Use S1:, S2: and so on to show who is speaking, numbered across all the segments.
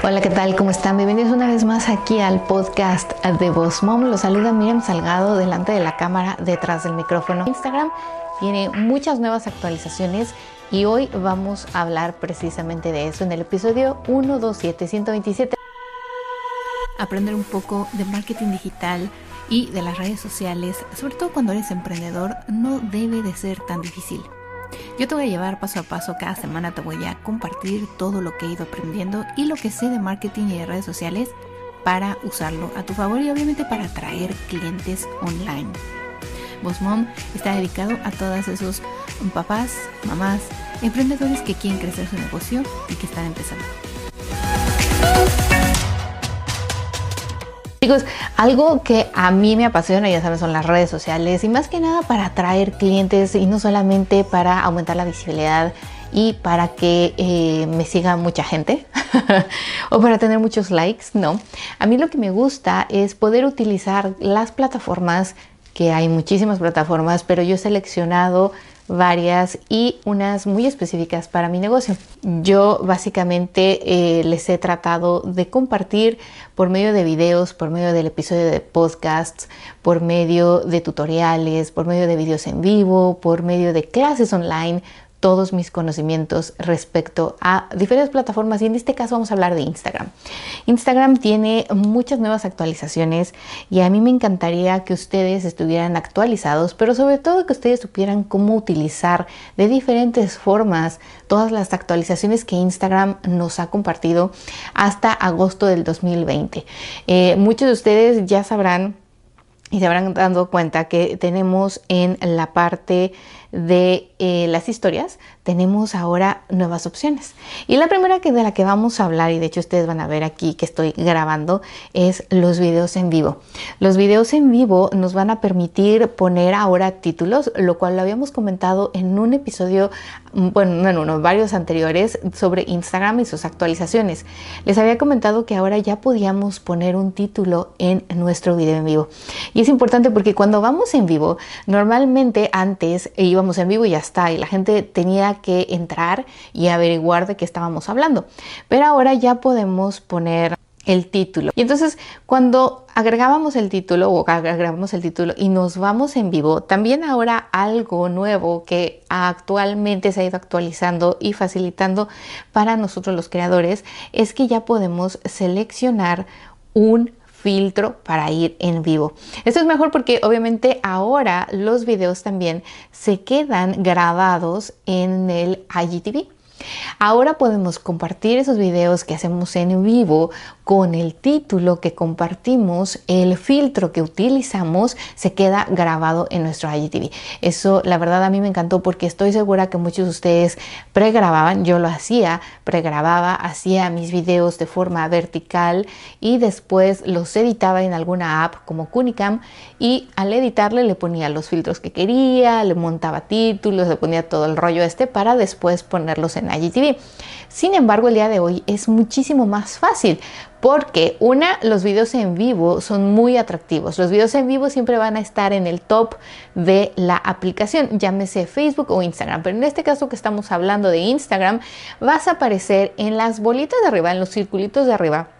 S1: Hola, ¿qué tal? ¿Cómo están? Bienvenidos una vez más aquí al podcast de Boss Mom. Los saluda Miriam Salgado delante de la cámara, detrás del micrófono. Instagram tiene muchas nuevas actualizaciones y hoy vamos a hablar precisamente de eso en el episodio 127 127. Aprender un poco de marketing digital y de las redes sociales, sobre todo cuando eres emprendedor, no debe de ser tan difícil. Yo te voy a llevar paso a paso, cada semana te voy a compartir todo lo que he ido aprendiendo y lo que sé de marketing y de redes sociales para usarlo a tu favor y obviamente para atraer clientes online. Boss Mom está dedicado a todos esos papás, mamás, emprendedores que quieren crecer su negocio y que están empezando. Chicos, algo que a mí me apasiona, ya saben, son las redes sociales y más que nada para atraer clientes y no solamente para aumentar la visibilidad y para que eh, me siga mucha gente o para tener muchos likes, no. A mí lo que me gusta es poder utilizar las plataformas, que hay muchísimas plataformas, pero yo he seleccionado varias y unas muy específicas para mi negocio. Yo básicamente eh, les he tratado de compartir por medio de videos, por medio del episodio de podcasts, por medio de tutoriales, por medio de videos en vivo, por medio de clases online, todos mis conocimientos respecto a diferentes plataformas y en este caso vamos a hablar de Instagram. Instagram tiene muchas nuevas actualizaciones y a mí me encantaría que ustedes estuvieran actualizados, pero sobre todo que ustedes supieran cómo utilizar de diferentes formas todas las actualizaciones que Instagram nos ha compartido hasta agosto del 2020. Eh, muchos de ustedes ya sabrán y se habrán dado cuenta que tenemos en la parte de eh, las historias, tenemos ahora nuevas opciones. Y la primera que de la que vamos a hablar, y de hecho ustedes van a ver aquí que estoy grabando, es los videos en vivo. Los videos en vivo nos van a permitir poner ahora títulos, lo cual lo habíamos comentado en un episodio, mm, bueno, no en uno, varios anteriores sobre Instagram y sus actualizaciones. Les había comentado que ahora ya podíamos poner un título en nuestro video en vivo. Y es importante porque cuando vamos en vivo, normalmente antes íbamos en vivo y ya y la gente tenía que entrar y averiguar de qué estábamos hablando. Pero ahora ya podemos poner el título. Y entonces cuando agregábamos el título o agregamos el título y nos vamos en vivo, también ahora algo nuevo que actualmente se ha ido actualizando y facilitando para nosotros los creadores es que ya podemos seleccionar un filtro para ir en vivo. Esto es mejor porque obviamente ahora los videos también se quedan grabados en el IGTV. Ahora podemos compartir esos videos que hacemos en vivo con el título que compartimos, el filtro que utilizamos se queda grabado en nuestro IGTV. Eso la verdad a mí me encantó porque estoy segura que muchos de ustedes pregrababan, yo lo hacía, pregrababa, hacía mis videos de forma vertical y después los editaba en alguna app como Kunicam y al editarle le ponía los filtros que quería, le montaba títulos, le ponía todo el rollo este para después ponerlos en Sin embargo, el día de hoy es muchísimo más fácil porque una, los videos en vivo son muy atractivos. Los videos en vivo siempre van a estar en el top de la aplicación, llámese Facebook o Instagram. Pero en este caso que estamos hablando de Instagram, vas a aparecer en las bolitas de arriba, en los circulitos de arriba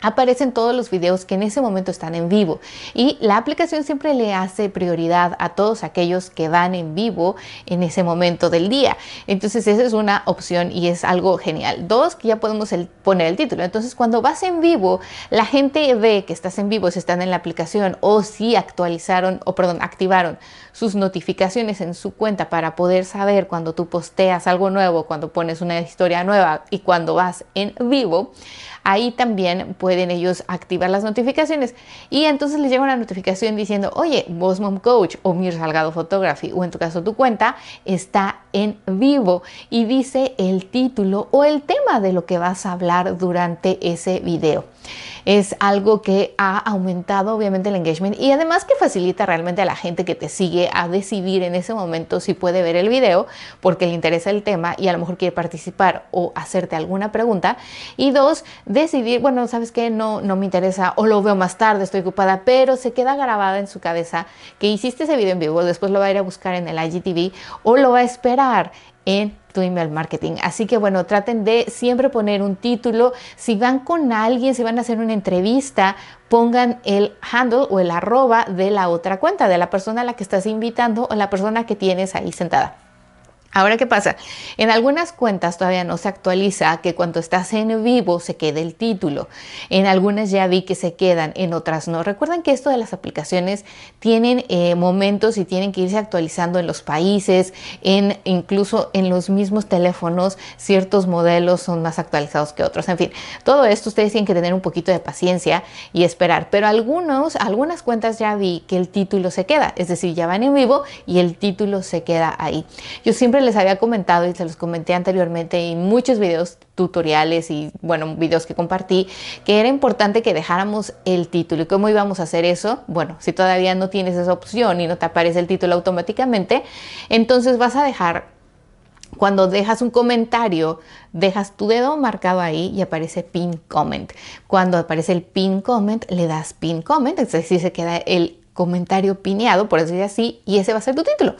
S1: aparecen todos los videos que en ese momento están en vivo y la aplicación siempre le hace prioridad a todos aquellos que van en vivo en ese momento del día. Entonces esa es una opción y es algo genial. Dos, que ya podemos poner el título. Entonces cuando vas en vivo, la gente ve que estás en vivo si están en la aplicación o si actualizaron o perdón, activaron sus notificaciones en su cuenta para poder saber cuando tú posteas algo nuevo, cuando pones una historia nueva y cuando vas en vivo ahí también pueden ellos activar las notificaciones. Y entonces les llega una notificación diciendo, oye, Boss Mom Coach o Mir Salgado Photography o en tu caso tu cuenta está en vivo y dice el título o el tema de lo que vas a hablar durante ese video es algo que ha aumentado obviamente el engagement y además que facilita realmente a la gente que te sigue a decidir en ese momento si puede ver el video porque le interesa el tema y a lo mejor quiere participar o hacerte alguna pregunta. Y dos, decidir, bueno, sabes que no, no me interesa o lo veo más tarde, estoy ocupada, pero se queda grabada en su cabeza que hiciste ese video en vivo, después lo va a ir a buscar en el IGTV o lo va a esperar en tu email marketing. Así que bueno, traten de siempre poner un título. Si van con alguien, si van a hacer una entrevista, pongan el handle o el arroba de la otra cuenta, de la persona a la que estás invitando o la persona que tienes ahí sentada. Ahora, ¿qué pasa? En algunas cuentas todavía no se actualiza que cuando estás en vivo se quede el título. En algunas ya vi que se quedan, en otras no. Recuerden que esto de las aplicaciones tienen eh, momentos y tienen que irse actualizando en los países, en, incluso en los mismos teléfonos, ciertos modelos son más actualizados que otros. En fin, todo esto ustedes tienen que tener un poquito de paciencia y esperar. Pero algunos, algunas cuentas ya vi que el título se queda, es decir, ya van en vivo y el título se queda ahí. Yo siempre les había comentado y se los comenté anteriormente en muchos videos tutoriales y bueno, videos que compartí, que era importante que dejáramos el título. ¿Y cómo íbamos a hacer eso? Bueno, si todavía no tienes esa opción y no te aparece el título automáticamente, entonces vas a dejar cuando dejas un comentario, dejas tu dedo marcado ahí y aparece pin comment. Cuando aparece el pin comment, le das pin comment, es decir, se queda el comentario pineado, por decirlo así, y ese va a ser tu título.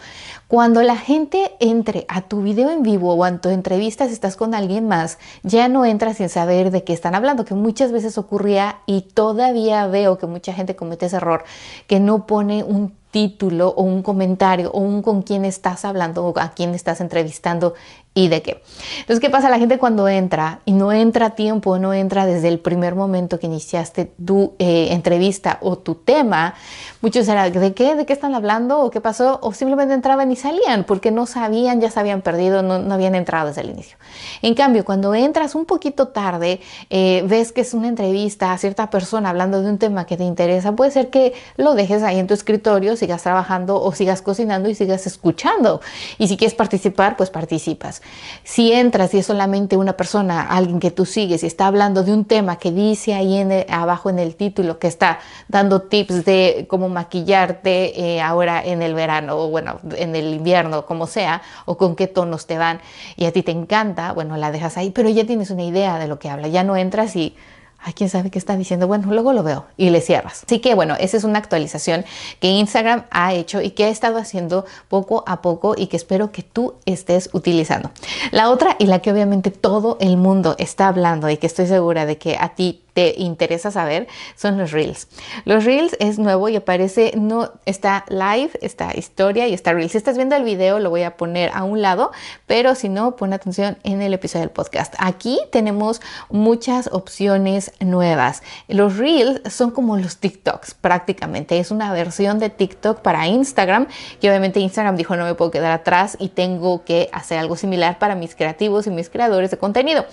S1: Cuando la gente entre a tu video en vivo o a tu entrevista si estás con alguien más, ya no entra sin saber de qué están hablando, que muchas veces ocurría y todavía veo que mucha gente comete ese error, que no pone un título o un comentario o un con quién estás hablando o a quién estás entrevistando y de qué. Entonces, ¿qué pasa? La gente cuando entra y no entra a tiempo, no entra desde el primer momento que iniciaste tu eh, entrevista o tu tema, muchos eran, ¿de qué? ¿De qué están hablando? ¿O qué pasó? O simplemente entraban y salían porque no sabían, ya se habían perdido, no, habían entrado desde el inicio. En cambio, cuando entras un poquito tarde, eh, ves que es una entrevista a cierta persona hablando de un tema que te interesa, puede ser que lo dejes ahí en tu escritorio, sigas trabajando o sigas cocinando y sigas escuchando. Y si quieres participar, pues participas. Si entras y es solamente una persona, alguien que tú sigues y está hablando de un tema que dice ahí abajo en el título que está dando tips de cómo maquillarte eh, ahora en el verano o bueno, en el invierno, como sea, o con qué tonos te van y a ti te encanta, bueno, la dejas ahí, pero ya tienes una idea de lo que habla, ya no entras y Ay, quién sabe qué está diciendo. Bueno, luego lo veo y le cierras. Así que bueno, esa es una actualización que Instagram ha hecho y que ha estado haciendo poco a poco y que espero que tú estés utilizando. La otra y la que obviamente todo el mundo está hablando y que estoy segura de que a ti te interesa saber son los Reels. Los Reels es nuevo y aparece, no está live, está historia y está Reels. Si estás viendo el video, lo voy a poner a un lado, pero si no, pon atención en el episodio del podcast. Aquí tenemos muchas opciones nuevas. Los Reels son como los TikToks prácticamente. Es una versión de TikTok para Instagram, que obviamente Instagram dijo no me puedo quedar atrás y tengo que hacer algo similar para mis creativos y mis creadores de contenido.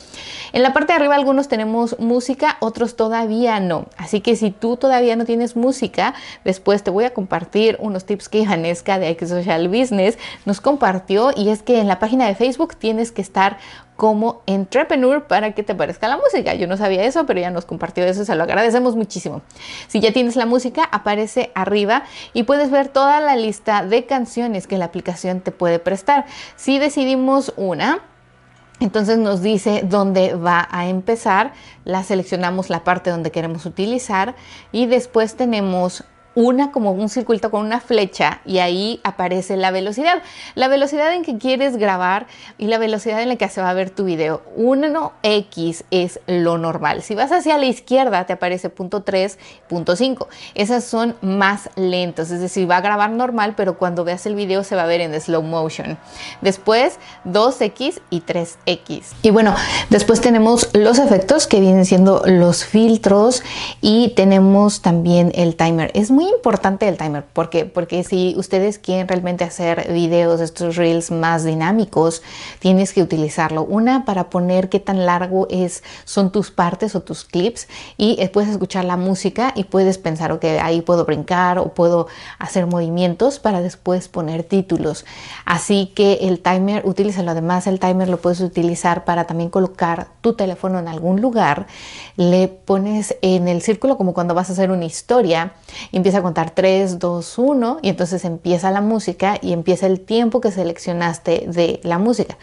S1: En la parte de arriba algunos tenemos música, otros todavía no. Así que si tú todavía no tienes música, después te voy a compartir unos tips que Janesca de X Social Business nos compartió y es que en la página de Facebook tienes que estar como entrepreneur para que te aparezca la música. Yo no sabía eso, pero ya nos compartió eso, se lo agradecemos muchísimo. Si ya tienes la música, aparece arriba y puedes ver toda la lista de canciones que la aplicación te puede prestar. Si decidimos una, entonces nos dice dónde va a empezar, la seleccionamos la parte donde queremos utilizar y después tenemos una como un circuito con una flecha y ahí aparece la velocidad. La velocidad en que quieres grabar y la velocidad en la que se va a ver tu video. 1x es lo normal. Si vas hacia la izquierda te aparece punto 3, punto 5. Esas son más lentos, es decir, va a grabar normal, pero cuando veas el video se va a ver en slow motion. Después 2x y 3x. Y bueno, después tenemos los efectos que vienen siendo los filtros y tenemos también el timer. Es muy importante el timer. ¿Por? Porque si ustedes quieren realmente hacer videos, estos reels más dinámicos, tienes que utilizarlo. Una para poner qué tan largo es, son tus partes o tus clips y eh, puedes escuchar la música y puedes pensar, ok, ahí puedo brincar o puedo hacer movimientos para después poner títulos. Así que el timer, utilízalo. Además, el timer lo puedes utilizar para también colocar tu teléfono en algún lugar. Le pones en el círculo como cuando vas a hacer una historia. Empieza a contar 3, 2, 1 y entonces empieza la música y empieza el tiempo que seleccionaste de la música.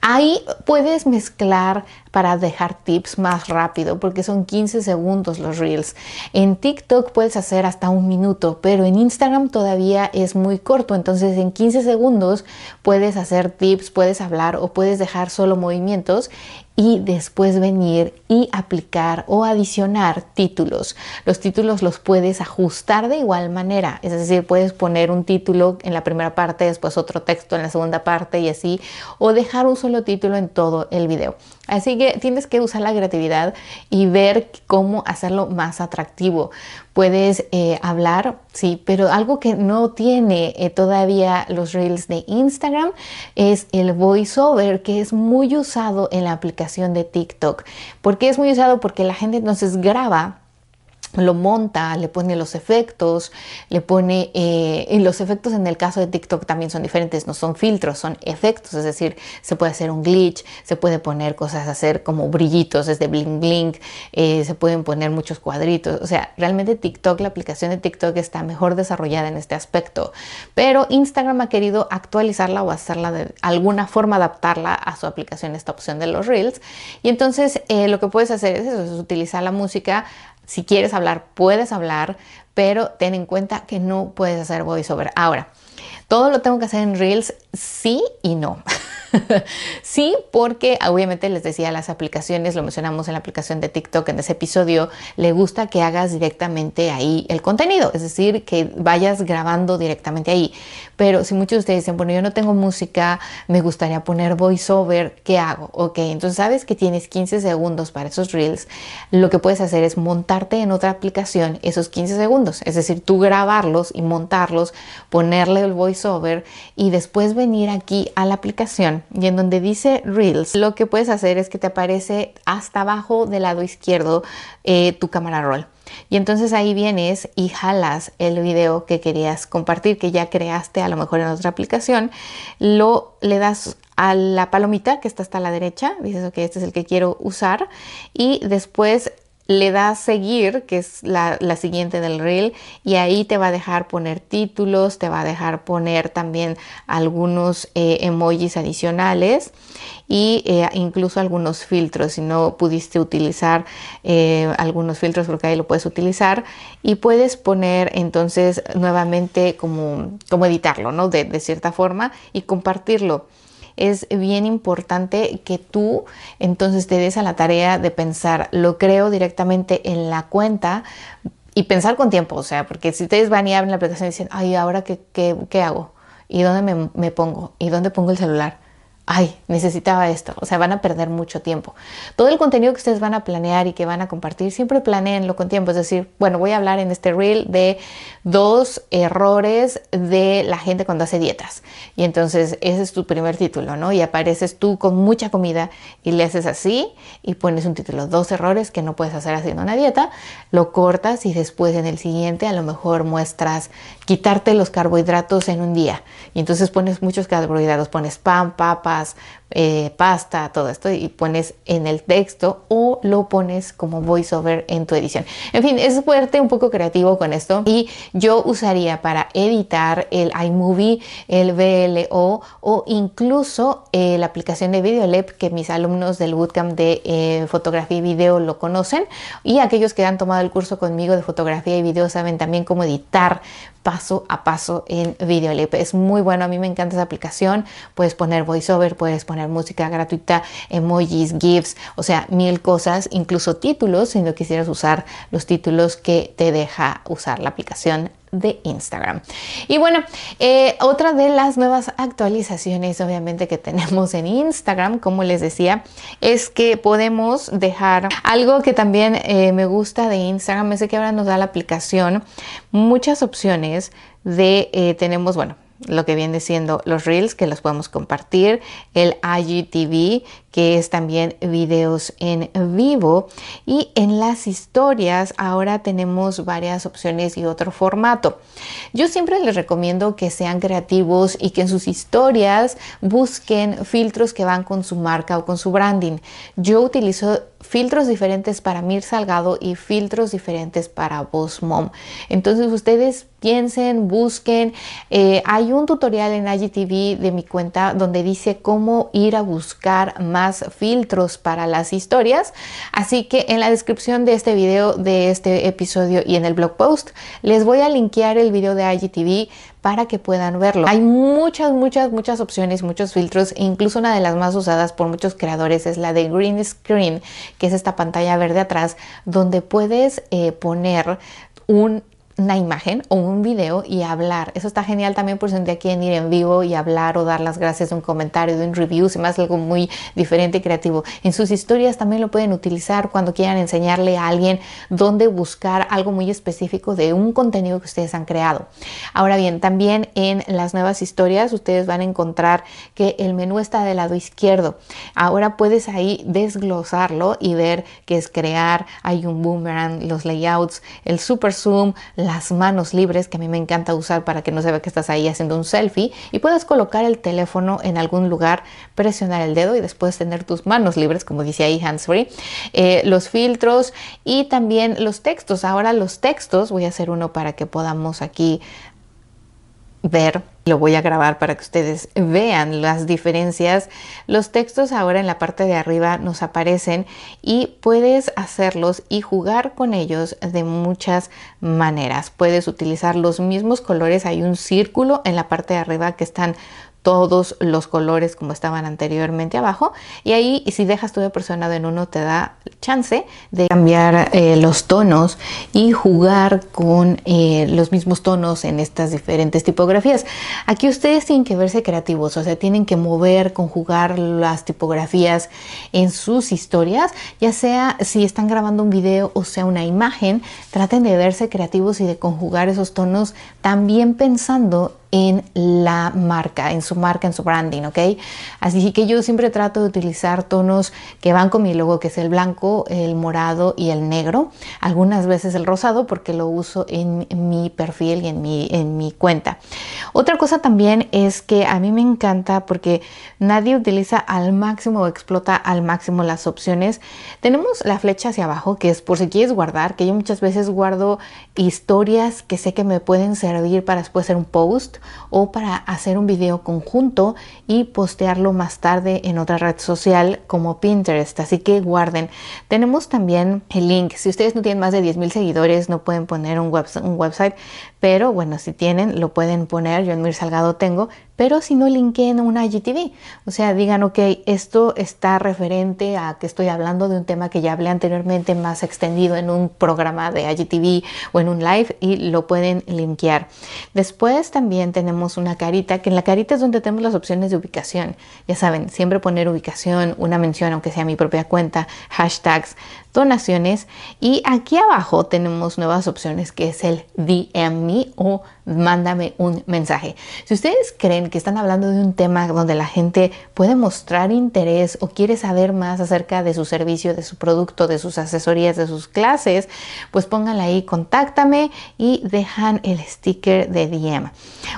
S1: Ahí puedes mezclar para dejar tips más rápido porque son 15 segundos los reels. En TikTok puedes hacer hasta un minuto, pero en Instagram todavía es muy corto, entonces en 15 segundos puedes hacer tips, puedes hablar o puedes dejar solo movimientos y después venir y aplicar o adicionar títulos. Los títulos los puedes ajustar de igual manera, es decir, puedes poner un título en la primera parte, después otro texto en la segunda parte y así, o dejar un solo título en todo el video. Así que tienes que usar la creatividad y ver cómo hacerlo más atractivo. Puedes eh, hablar, sí, pero algo que no tiene eh, todavía los reels de Instagram es el voiceover, que es muy usado en la aplicación de TikTok. ¿Por qué es muy usado? Porque la gente entonces graba lo monta, le pone los efectos, le pone, eh, los efectos en el caso de TikTok también son diferentes, no son filtros, son efectos, es decir, se puede hacer un glitch, se puede poner cosas, hacer como brillitos desde bling bling, eh, se pueden poner muchos cuadritos, o sea, realmente TikTok, la aplicación de TikTok está mejor desarrollada en este aspecto, pero Instagram ha querido actualizarla o hacerla de alguna forma, adaptarla a su aplicación, esta opción de los reels, y entonces eh, lo que puedes hacer es eso, es utilizar la música si quieres hablar, puedes hablar, pero ten en cuenta que no puedes hacer voiceover. Ahora, todo lo tengo que hacer en Reels, sí y no. sí, porque obviamente les decía las aplicaciones, lo mencionamos en la aplicación de TikTok en ese episodio, le gusta que hagas directamente ahí el contenido, es decir, que vayas grabando directamente ahí. Pero si muchos de ustedes dicen, bueno, yo no tengo música, me gustaría poner voiceover, ¿qué hago? Ok, entonces sabes que tienes 15 segundos para esos reels. Lo que puedes hacer es montarte en otra aplicación esos 15 segundos, es decir, tú grabarlos y montarlos, ponerle el voiceover y después venir aquí a la aplicación y en donde dice reels, lo que puedes hacer es que te aparece hasta abajo del lado izquierdo eh, tu cámara roll. Y entonces ahí vienes y jalas el video que querías compartir, que ya creaste a lo mejor en otra aplicación, lo le das a la palomita que está hasta la derecha, dices, ok, este es el que quiero usar, y después le das seguir, que es la, siguiente del reel, y ahí te va a dejar poner títulos, te va a dejar poner también algunos eh, emojis adicionales y eh, incluso algunos filtros. Si no pudiste utilizar eh, algunos filtros, porque ahí lo puedes utilizar y puedes poner entonces nuevamente como, como editarlo, ¿no? De, de cierta forma y compartirlo es bien importante que tú entonces te des a la tarea de pensar, lo creo directamente en la cuenta y pensar con tiempo, o sea, porque si ustedes van y abren la aplicación y dicen, ay, ¿ahora qué, qué, hago? ¿Y dónde me, me pongo? ¿Y dónde pongo el celular? Ay, necesitaba esto. O sea, van a perder mucho tiempo. Todo el contenido que ustedes van a planear y que van a compartir, siempre planeenlo con tiempo. Es decir, bueno, voy a hablar en este reel de dos errores de la gente cuando hace dietas. Y entonces ese es tu primer título, ¿no? Y apareces tú con mucha comida y le haces así y pones un título, dos errores que no puedes hacer haciendo una dieta. Lo cortas y después en el siguiente a lo mejor muestras quitarte los carbohidratos en un día. Y entonces pones muchos carbohidratos, pones pan, papa, eh, pasta, todo esto y pones en el texto o lo pones como voiceover en tu edición. En fin, es fuerte, un poco creativo con esto y yo usaría para editar el iMovie, el VLO o incluso eh, la aplicación de VideoLab que mis alumnos del bootcamp de eh, fotografía y video lo conocen y aquellos que han tomado el curso conmigo de fotografía y video saben también cómo editar paso a paso en VideoLab. Es muy bueno, a mí me encanta esa aplicación. Puedes poner voiceover, puedes poner música gratuita, emojis, GIFs, o sea, mil cosas, incluso títulos, si no quisieras usar los títulos que te deja usar la aplicación de Instagram. Y bueno, eh, otra de las nuevas actualizaciones obviamente que tenemos en Instagram, como les decía, es que podemos dejar algo que también eh, me gusta de Instagram, es que ahora nos da la aplicación muchas opciones de, eh, tenemos, bueno, lo que viene siendo los reels que los podemos compartir, el IGTV que es también videos en vivo. Y en las historias ahora tenemos varias opciones y otro formato. Yo siempre les recomiendo que sean creativos y que en sus historias busquen filtros que van con su marca o con su branding. Yo utilizo filtros diferentes para Mir Salgado y filtros diferentes para Boss Mom. Entonces ustedes piensen, busquen. Eh, hay un tutorial en IGTV de mi cuenta donde dice cómo ir a buscar filtros para las historias. Así que en la descripción de este video, de este episodio y en el blog post, les voy a linkear el video de IGTV para que puedan verlo. Hay muchas, muchas, muchas opciones, muchos filtros e incluso una de las más usadas por muchos creadores es la de green screen, que es esta pantalla verde atrás donde puedes eh, poner un una imagen o un video y hablar. Eso está genial también por si un día quieren ir en vivo y hablar o dar las gracias de un comentario, de un review, si más algo muy diferente y creativo. En sus historias también lo pueden utilizar cuando quieran enseñarle a alguien dónde buscar algo muy específico de un contenido que ustedes han creado. Ahora bien, también en las nuevas historias ustedes van a encontrar que el menú está del lado izquierdo. Ahora puedes ahí desglosarlo y ver que es crear, hay un boomerang, los layouts, el super zoom, las manos libres, que a mí me encanta usar para que no se vea que estás ahí haciendo un selfie, y puedes colocar el teléfono en algún lugar, presionar el dedo y después tener tus manos libres, como dice ahí hands free, eh, los filtros y también los textos. Ahora los textos, voy a hacer uno para que podamos aquí ver. Lo voy a grabar para que ustedes vean las diferencias. Los textos ahora en la parte de arriba nos aparecen y puedes hacerlos y jugar con ellos de muchas maneras. Puedes utilizar los mismos colores. Hay un círculo en la parte de arriba que están todos los colores como estaban anteriormente abajo. Y ahí si dejas todo presionado en uno te da chance de cambiar eh, los tonos y jugar con eh, los mismos tonos en estas diferentes tipografías. Aquí ustedes tienen que verse creativos o sea tienen que mover conjugar las tipografías en sus historias ya sea si están grabando un video o sea una imagen. Traten de verse creativos y de conjugar esos tonos también pensando en la marca, en su marca, en su branding, ¿ok? Así que yo siempre trato de utilizar tonos que van con mi logo, que es el blanco, el morado y el negro. Algunas veces el rosado porque lo uso en mi perfil y en mi, en mi cuenta. Otra cosa también es que a mí me encanta porque nadie utiliza al máximo o explota al máximo las opciones. Tenemos la flecha hacia abajo, que es por si quieres guardar, que yo muchas veces guardo historias que sé que me pueden servir para después hacer un post o para hacer un video conjunto y postearlo más tarde en otra red social como Pinterest. Así que guarden. Tenemos también el link. Si ustedes no tienen más de 10 mil seguidores, no pueden poner un, un website, pero bueno, si tienen, lo pueden poner. Yo en Mir Salgado tengo, pero si no linkeen una IGTV. O sea, digan, ok, esto está referente a que estoy hablando de un tema que ya hablé anteriormente más extendido en un programa de IGTV o en un live y lo pueden linkear. Después también tenemos una carita, que en la carita es donde tenemos las opciones de ubicación. Ya saben, siempre poner ubicación, una mención, aunque sea mi propia cuenta, hashtags, donaciones y aquí abajo tenemos nuevas opciones que es el DM me o mándame un mensaje. Si ustedes creen que están hablando de un tema donde la gente puede mostrar interés o quiere saber más acerca de su servicio, de su producto, de sus asesorías, de sus clases, pues pónganla ahí, contáctame y dejan el sticker de DM.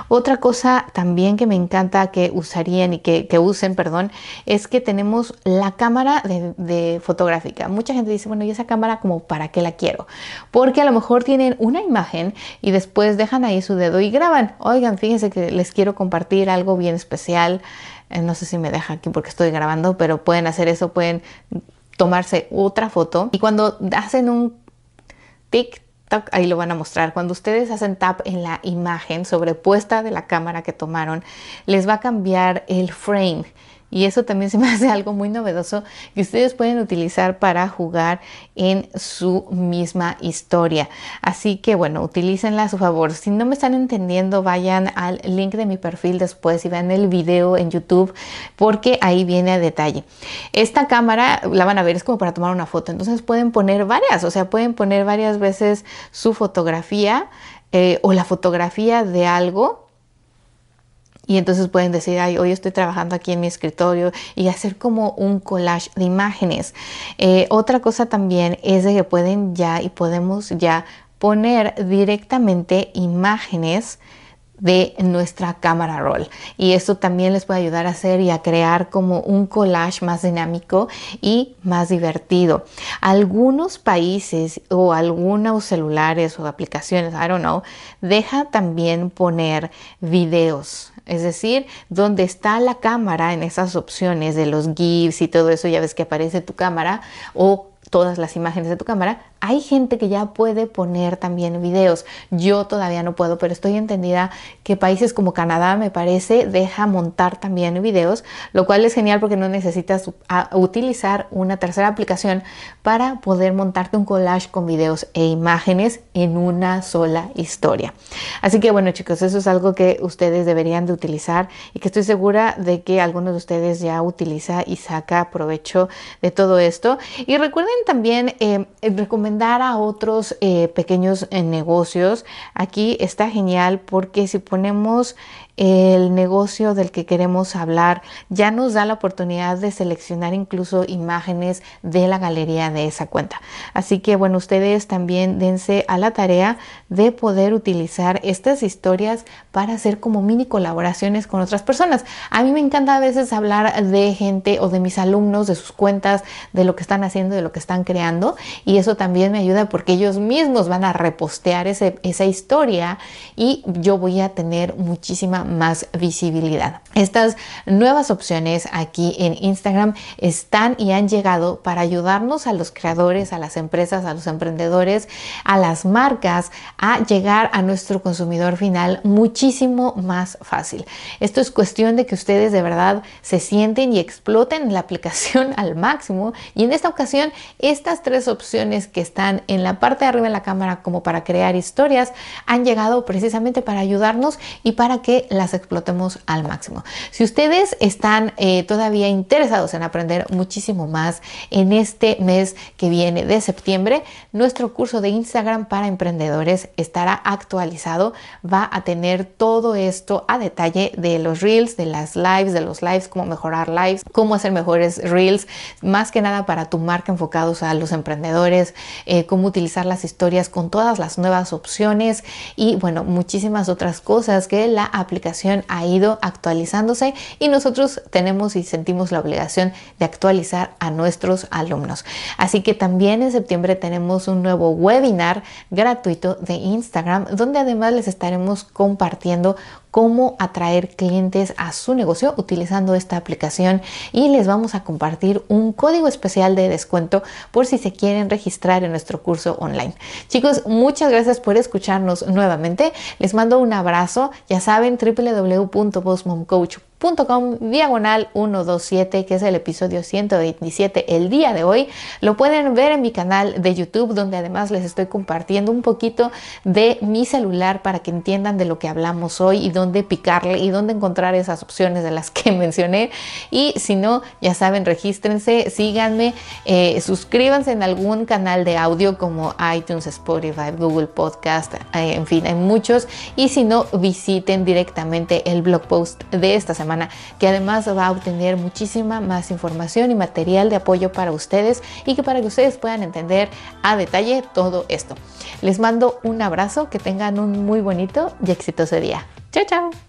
S1: Otra cosa también que me encanta que usarían y que, usen, perdón, es que tenemos la cámara de, de fotográfica. Mucha gente dice, bueno, ¿y esa cámara como para qué la quiero? Porque a lo mejor tienen una imagen y después dejan ahí su dedo y graban. Oigan, fíjense que les quiero compartir algo bien especial. Eh, no sé si me deja aquí porque estoy grabando, pero pueden hacer eso, pueden tomarse otra foto y cuando hacen un TikTok, ahí lo van a mostrar. Cuando ustedes hacen tap en la imagen sobrepuesta de la cámara que tomaron, les va a cambiar el frame y eso también se me hace algo muy novedoso que ustedes pueden utilizar para jugar en su misma historia. Así que bueno, utilícenla a su favor. Si no me están entendiendo, vayan al link de mi perfil después y vean el video en YouTube porque ahí viene a detalle. Esta cámara la van a ver, es como para tomar una foto. Entonces pueden poner varias, o sea, pueden poner varias veces su fotografía eh, o la fotografía de algo Y entonces pueden decir, ay, hoy estoy trabajando aquí en mi escritorio y hacer como un collage de imágenes. Eh, otra cosa también es de que pueden ya y podemos ya poner directamente imágenes de nuestra cámara roll y esto también les puede ayudar a hacer y a crear como un collage más dinámico y más divertido. Algunos países o algunos celulares o aplicaciones, I don't know, deja también poner videos es decir, donde está la cámara en esas opciones de los GIFs y todo eso, ya ves que aparece tu cámara o todas las imágenes de tu cámara, hay gente que ya puede poner también videos. Yo todavía no puedo, pero estoy entendida que países como Canadá, me parece, deja montar también videos, lo cual es genial porque no necesitas utilizar una tercera aplicación para poder montarte un collage con videos e imágenes en una sola historia. Así que bueno chicos, eso es algo que ustedes deberían de utilizar y que estoy segura de que algunos de ustedes ya utiliza y saca provecho de todo esto. Y recuerden también eh, recomendar a otros eh, pequeños eh, negocios. Aquí está genial porque si ponemos el negocio del que queremos hablar ya nos da la oportunidad de seleccionar incluso imágenes de la galería de esa cuenta. Así que bueno, ustedes también dense a la tarea de poder utilizar estas historias para hacer como mini colaboraciones con otras personas. A mí me encanta a veces hablar de gente o de mis alumnos, de sus cuentas, de lo que están haciendo, de lo que están creando y eso también me ayuda porque ellos mismos van a repostear esa historia y yo voy a tener muchísima más visibilidad. Estas nuevas opciones aquí en Instagram están y han llegado para ayudarnos a los creadores, a las empresas, a los emprendedores, a las marcas a llegar a nuestro consumidor final muchísimo más fácil. Esto es cuestión de que ustedes de verdad se sienten y exploten la aplicación al máximo y en esta ocasión estas tres opciones que están en la parte de arriba de la cámara como para crear historias han llegado precisamente para ayudarnos y para que las explotemos al máximo. Si ustedes están eh, todavía interesados en aprender muchísimo más en este mes que viene de septiembre, nuestro curso de Instagram para emprendedores estará actualizado. Va a tener todo esto a detalle de los reels, de las lives, de los lives, cómo mejorar lives, cómo hacer mejores reels, más que nada para tu marca enfocados a los emprendedores, eh, cómo utilizar las historias con todas las nuevas opciones y bueno, muchísimas otras cosas que la aplicación ha ido actualizándose y nosotros tenemos y sentimos la obligación de actualizar a nuestros alumnos. Así que también en septiembre tenemos un nuevo webinar gratuito de Instagram donde además les estaremos compartiendo cómo atraer clientes a su negocio utilizando esta aplicación y les vamos a compartir un código especial de descuento por si se quieren registrar en nuestro curso online. Chicos, muchas gracias por escucharnos nuevamente. Les mando un abrazo. Ya saben, www.bossmomcoach.com Com, diagonal 127, que es el episodio 127 el día de hoy. Lo pueden ver en mi canal de YouTube, donde además les estoy compartiendo un poquito de mi celular para que entiendan de lo que hablamos hoy y dónde picarle y dónde encontrar esas opciones de las que mencioné. Y si no, ya saben, regístrense, síganme, eh, suscríbanse en algún canal de audio como iTunes, Spotify, Google Podcast, eh, en fin, hay muchos. Y si no, visiten directamente el blog post de esta que además va a obtener muchísima más información y material de apoyo para ustedes y que para que ustedes puedan entender a detalle todo esto. Les mando un abrazo, que tengan un muy bonito y exitoso día. Chao, chao.